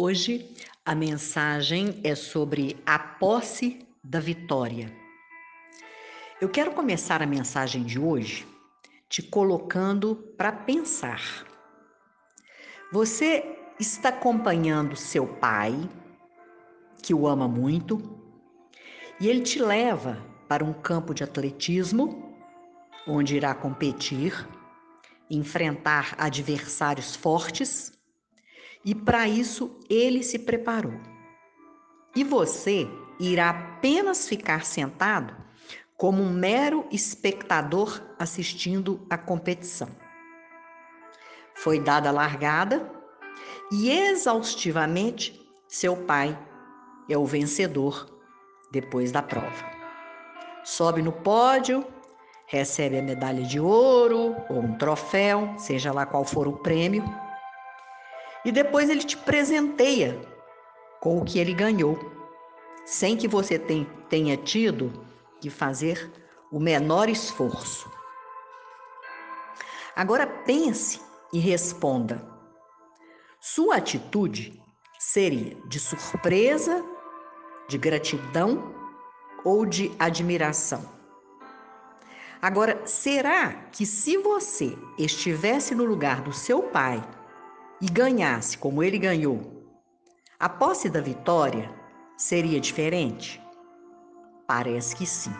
Hoje a mensagem é sobre a posse da vitória. Eu quero começar a mensagem de hoje te colocando para pensar. Você está acompanhando seu pai, que o ama muito, e ele te leva para um campo de atletismo, onde irá competir, enfrentar adversários fortes e para isso ele se preparou. E você irá apenas ficar sentado como um mero espectador assistindo à competição. Foi dada a largada e exaustivamente seu pai é o vencedor depois da prova. Sobe no pódio, recebe a medalha de ouro ou um troféu, seja lá qual for o prêmio e depois ele te presenteia com o que ele ganhou, sem que você tenha tido que fazer o menor esforço. Agora pense e responda: sua atitude seria de surpresa, de gratidão ou de admiração? Agora, será que se você estivesse no lugar do seu pai e ganhasse como ele ganhou, a posse da vitória seria diferente? Parece que sim.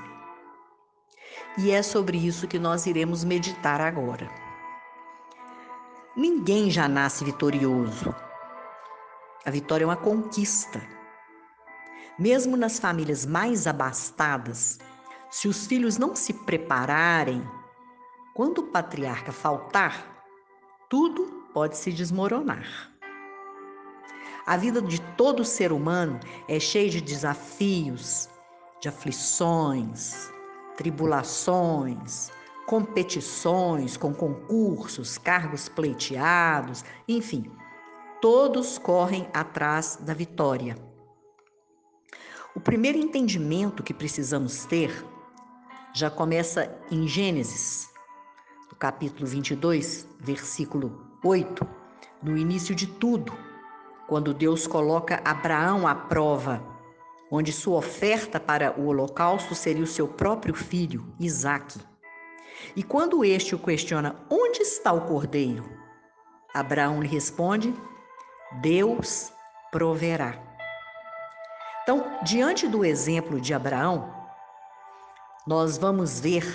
E é sobre isso que nós iremos meditar agora. Ninguém já nasce vitorioso. A vitória é uma conquista. Mesmo nas famílias mais abastadas, se os filhos não se prepararem, quando o patriarca faltar, tudo pode se desmoronar. A vida de todo ser humano é cheia de desafios, de aflições, tribulações, competições com concursos, cargos pleiteados, enfim, todos correm atrás da vitória. O primeiro entendimento que precisamos ter já começa em Gênesis, capítulo 22, versículo 8, no início de tudo, quando Deus coloca Abraão à prova, onde sua oferta para o holocausto seria o seu próprio filho, Isaque. E quando este o questiona: Onde está o cordeiro? Abraão lhe responde: Deus proverá. Então, diante do exemplo de Abraão, nós vamos ver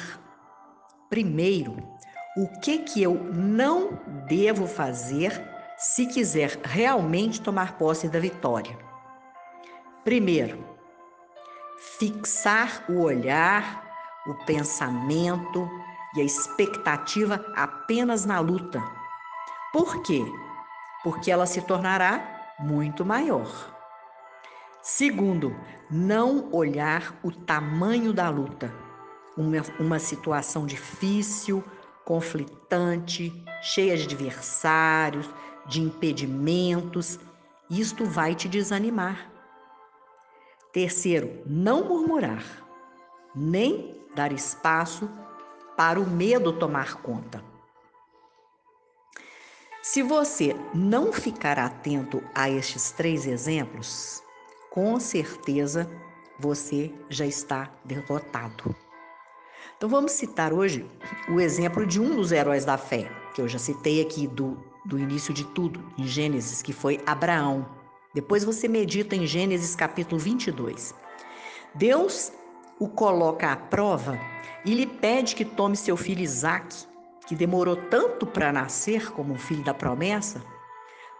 primeiro o que que eu não devo fazer se quiser realmente tomar posse da vitória. Primeiro, fixar o olhar, o pensamento e a expectativa apenas na luta. Por quê? Porque ela se tornará muito maior. Segundo, não olhar o tamanho da luta. Uma, uma situação difícil, conflitante, cheia de adversários, de impedimentos. Isto vai te desanimar. Terceiro, não murmurar, nem dar espaço para o medo tomar conta. Se você não ficar atento a estes três exemplos, com certeza você já está derrotado. Então vamos citar hoje o exemplo de um dos heróis da fé, que eu já citei aqui do, do início de tudo, em Gênesis, que foi Abraão. Depois você medita em Gênesis capítulo 22. Deus o coloca à prova e lhe pede que tome seu filho Isaque, que demorou tanto para nascer como um filho da promessa,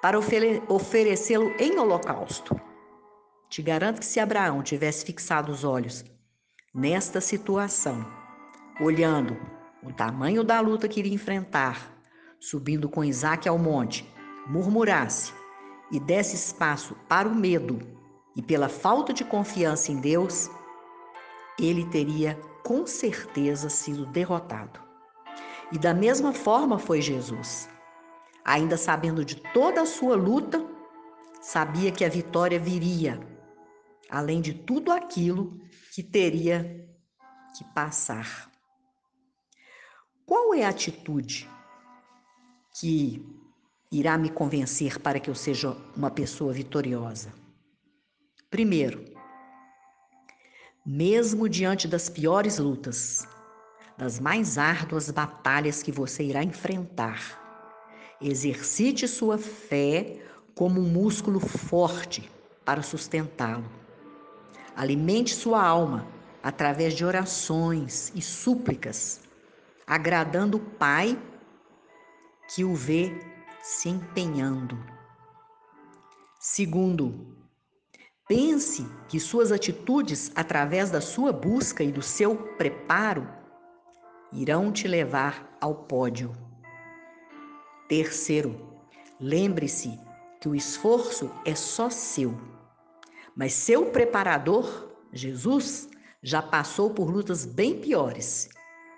para oferecê-lo em holocausto. Te garanto que se Abraão tivesse fixado os olhos nesta situação, olhando o tamanho da luta que iria enfrentar, subindo com Isaac ao monte, murmurasse e desse espaço para o medo e pela falta de confiança em Deus, ele teria com certeza sido derrotado. E da mesma forma foi Jesus. Ainda sabendo de toda a sua luta, sabia que a vitória viria, além de tudo aquilo que teria que passar. Qual é a atitude que irá me convencer para que eu seja uma pessoa vitoriosa? Primeiro, mesmo diante das piores lutas, das mais árduas batalhas que você irá enfrentar, exercite sua fé como um músculo forte para sustentá-lo. Alimente sua alma através de orações e súplicas, agradando o Pai que o vê se empenhando. Segundo, pense que suas atitudes, através da sua busca e do seu preparo, irão te levar ao pódio. Terceiro, lembre-se que o esforço é só seu, mas seu preparador, Jesus, já passou por lutas bem piores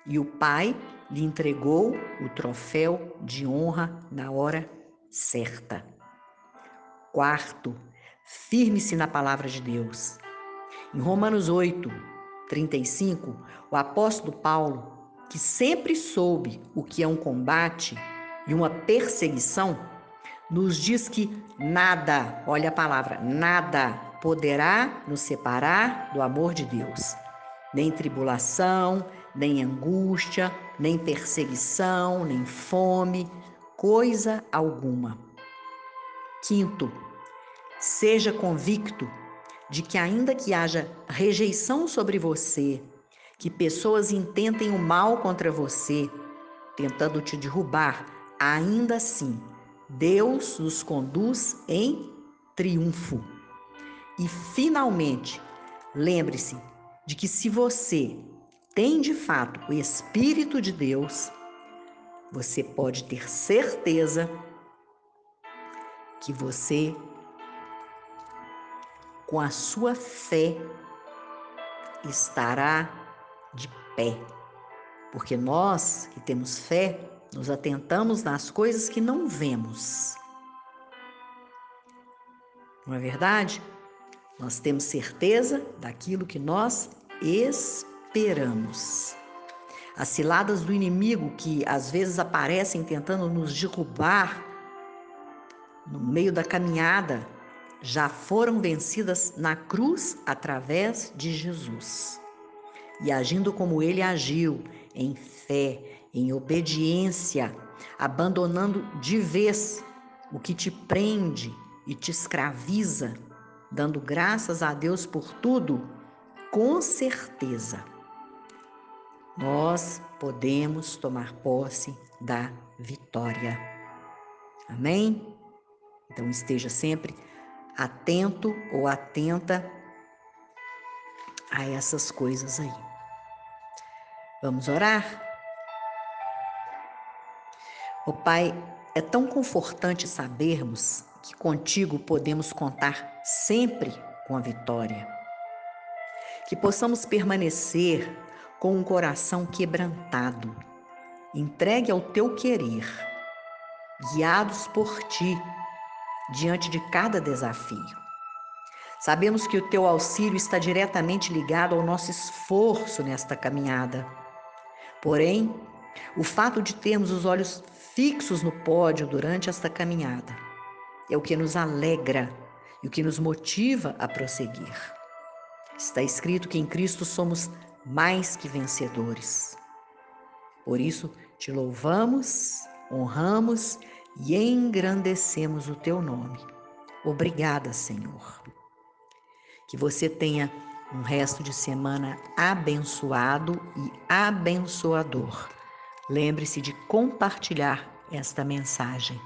e o Pai lhe entregou o troféu de honra na hora certa. Quarto, firme-se na palavra de Deus. Em Romanos 8, 35, o apóstolo Paulo, que sempre soube o que é um combate e uma perseguição, nos diz que nada, olha a palavra, nada poderá nos separar do amor de Deus. Nem tribulação, nem angústia, nem perseguição, nem fome, coisa alguma. Quinto, seja convicto de que, ainda que haja rejeição sobre você, que pessoas intentem o mal contra você, tentando te derrubar, ainda assim, Deus nos conduz em triunfo. E, finalmente, lembre-se de que se você tem de fato o Espírito de Deus, você pode ter certeza que você, com a sua fé, estará de pé. Porque nós que temos fé, nos atentamos nas coisas que não vemos. Não é verdade? Nós temos certeza daquilo que nós esperamos. As ciladas do inimigo que às vezes aparecem tentando nos derrubar no meio da caminhada já foram vencidas na cruz através de Jesus. E agindo como ele agiu, em fé, em obediência, abandonando de vez o que te prende e te escraviza, dando graças a Deus por tudo, com certeza nós podemos tomar posse da vitória. Amém? Então esteja sempre atento ou atenta a essas coisas aí. Vamos orar? O Pai, é tão confortante sabermos que contigo podemos contar sempre com a vitória. Que possamos permanecer com um coração quebrantado, entregue ao teu querer, guiados por ti diante de cada desafio. Sabemos que o teu auxílio está diretamente ligado ao nosso esforço nesta caminhada. Porém, o fato de termos os olhos fixos no pódio durante esta caminhada é o que nos alegra e o que nos motiva a prosseguir. Está escrito que em Cristo somos mais que vencedores. Por isso, te louvamos, honramos e engrandecemos o teu nome. Obrigada, Senhor. Que você tenha um resto de semana abençoado e abençoador. Lembre-se de compartilhar esta mensagem.